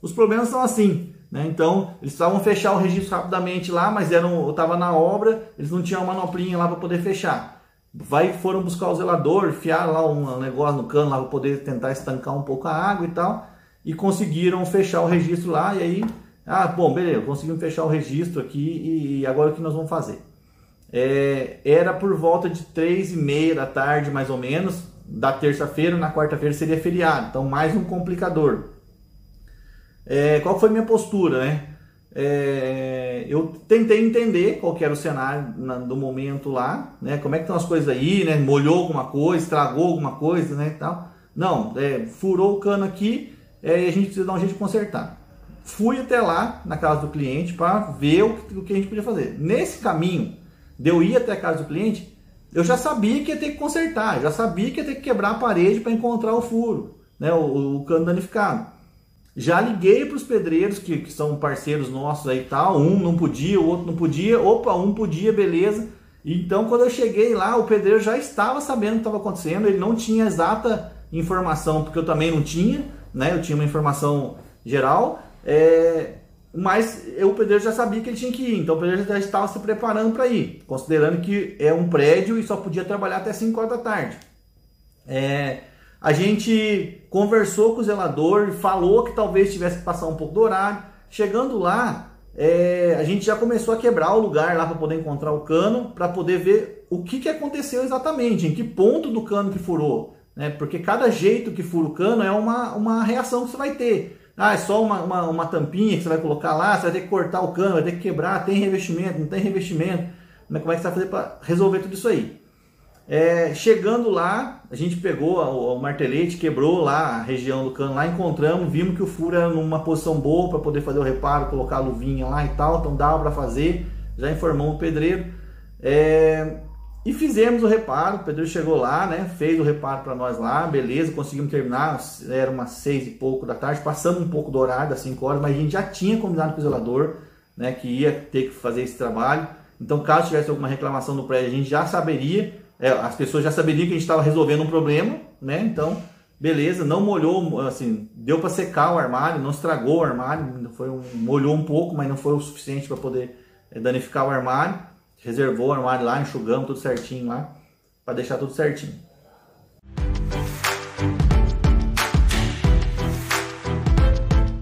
Os problemas são assim, né? Então, eles precisavam fechar o registro rapidamente lá, mas eram, eu estava na obra, eles não tinham uma manoplinha lá para poder fechar. Vai, foram buscar o zelador, enfiaram lá um negócio no cano lá para poder tentar estancar um pouco a água e tal, e conseguiram fechar o registro lá, e aí, ah, bom, beleza, conseguimos fechar o registro aqui, e agora o que nós vamos fazer? É, era por volta de três e meia da tarde, mais ou menos, da terça-feira, na quarta-feira seria feriado, então mais um complicador. É, qual foi minha postura, né? É, eu tentei entender qual era o cenário na, do momento lá, né? Como é que estão as coisas aí, né? Molhou alguma coisa, estragou alguma coisa, né? Tal. Não, é, furou o cano aqui é, e a gente precisa dar um jeito de consertar. Fui até lá na casa do cliente para ver o, o que a gente podia fazer. Nesse caminho, de eu ir até a casa do cliente, eu já sabia que ia ter que consertar, já sabia que ia ter que quebrar a parede para encontrar o furo, né, o, o cano danificado. Já liguei para os pedreiros que, que, são parceiros nossos aí tal, um não podia, o outro não podia, opa, um podia, beleza. Então quando eu cheguei lá, o pedreiro já estava sabendo o que estava acontecendo, ele não tinha exata informação, porque eu também não tinha, né? Eu tinha uma informação geral, é, mas o pedreiro já sabia que ele tinha que ir, então o pedreiro já estava se preparando para ir, considerando que é um prédio e só podia trabalhar até 5 horas da tarde. É, a gente conversou com o zelador, falou que talvez tivesse que passar um pouco do horário. Chegando lá, é, a gente já começou a quebrar o lugar lá para poder encontrar o cano, para poder ver o que, que aconteceu exatamente, em que ponto do cano que furou. Né? Porque cada jeito que fura o cano é uma, uma reação que você vai ter. Ah, é só uma, uma, uma, tampinha que você vai colocar lá, você vai ter que cortar o cano, vai ter que quebrar, tem revestimento, não tem revestimento. Como é que você vai fazer para resolver tudo isso aí? É, chegando lá, a gente pegou o, martelete, quebrou lá a região do cano, lá encontramos, vimos que o furo era numa posição boa para poder fazer o reparo, colocar a luvinha lá e tal, então dava para fazer, já informou o pedreiro. É, e fizemos o reparo, o pedreiro chegou lá, né? Fez o reparo para nós lá, beleza, conseguimos terminar, era umas seis e pouco da tarde, passamos um pouco do horário, das 5 horas, mas a gente já tinha combinado com o zelador, né? Que ia ter que fazer esse trabalho. Então, caso tivesse alguma reclamação no prédio, a gente já saberia, é, as pessoas já saberiam que a gente estava resolvendo um problema, né? Então, beleza, não molhou, assim, deu para secar o armário, não estragou o armário, foi um, molhou um pouco, mas não foi o suficiente para poder é, danificar o armário reservou o armário lá, enxugamos tudo certinho lá, para deixar tudo certinho.